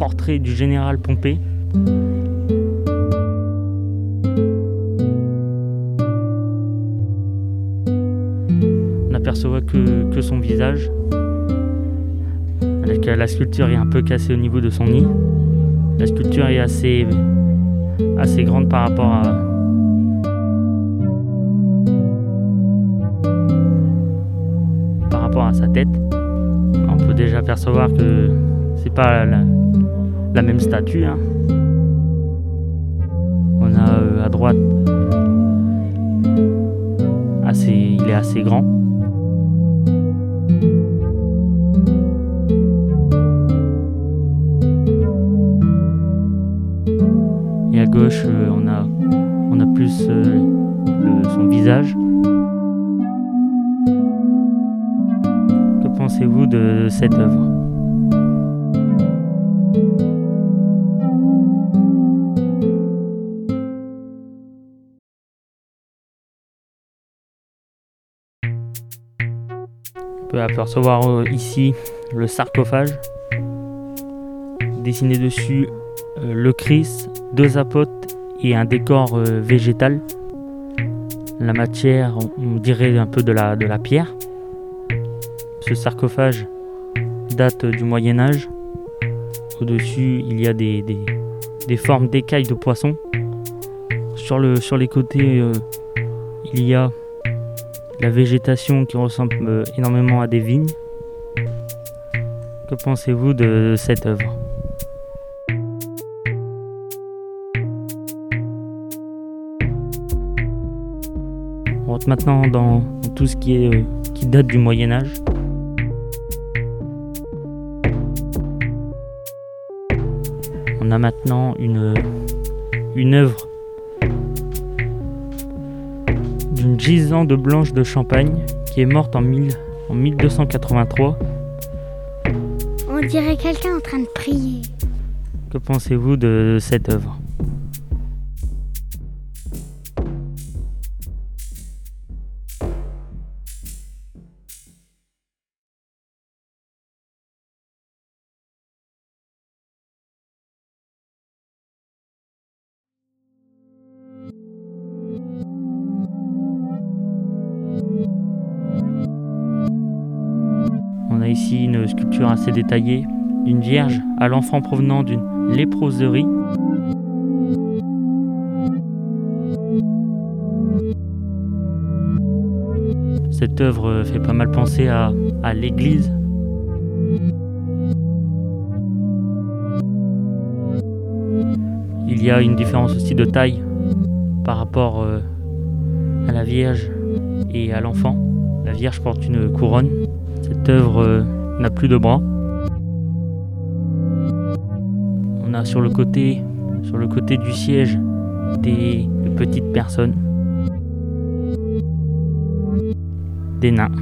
portrait du général Pompée. On n'aperçoit que, son visage. Euh, La sculpture est un peu cassée au niveau de son nez. La sculpture est assez, assez grande par rapport à, par rapport à sa tête. On peut déjà percevoir que c'est pas la même statue. hein. On a euh, à droite assez, il est assez grand. Et à gauche, euh, on a, on a plus euh, son visage. Que pensez-vous de cette œuvre? Peut apercevoir euh, ici le sarcophage. Dessiné dessus euh, le Christ, deux apôtres et un décor euh, végétal. La matière, on, dirait un peu de la, de la pierre. Ce sarcophage date du Moyen Âge. Au-dessus, il y a des, des- des formes d'écailles de poissons. Sur, le, sur les côtés, il y a la végétation qui ressemble euh, énormément à des vignes. Que pensez-vous de cette œuvre? On rentre maintenant dans tout ce qui, est, euh, qui date du Moyen Âge. On a maintenant une, une œuvre d'une gisante de Blanche de Champagne qui est morte en, 1000 en 1283. On dirait quelqu'un en train de prier. Que pensez-vous de cette œuvre? Ici une sculpture assez détaillée d'une vierge à l'enfant provenant d'une léproserie. Cette œuvre fait pas mal penser à, à l'église. Il y a une différence aussi de taille par rapport euh, à la Vierge et à l'enfant. La Vierge porte une couronne. Cette œuvre euh, n'a plus de bras. On a sur le côté, sur le côté du siège des de petites personnes, des nains.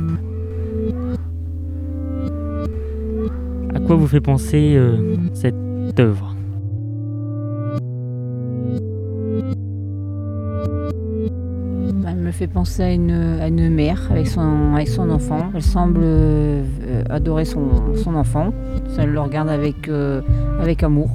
À quoi vous fait penser euh, cette œuvre? Fait penser à une, mère avec son, enfant. Elle semble euh, adorer son, enfant. Elle le regarde avec, euh, avec amour.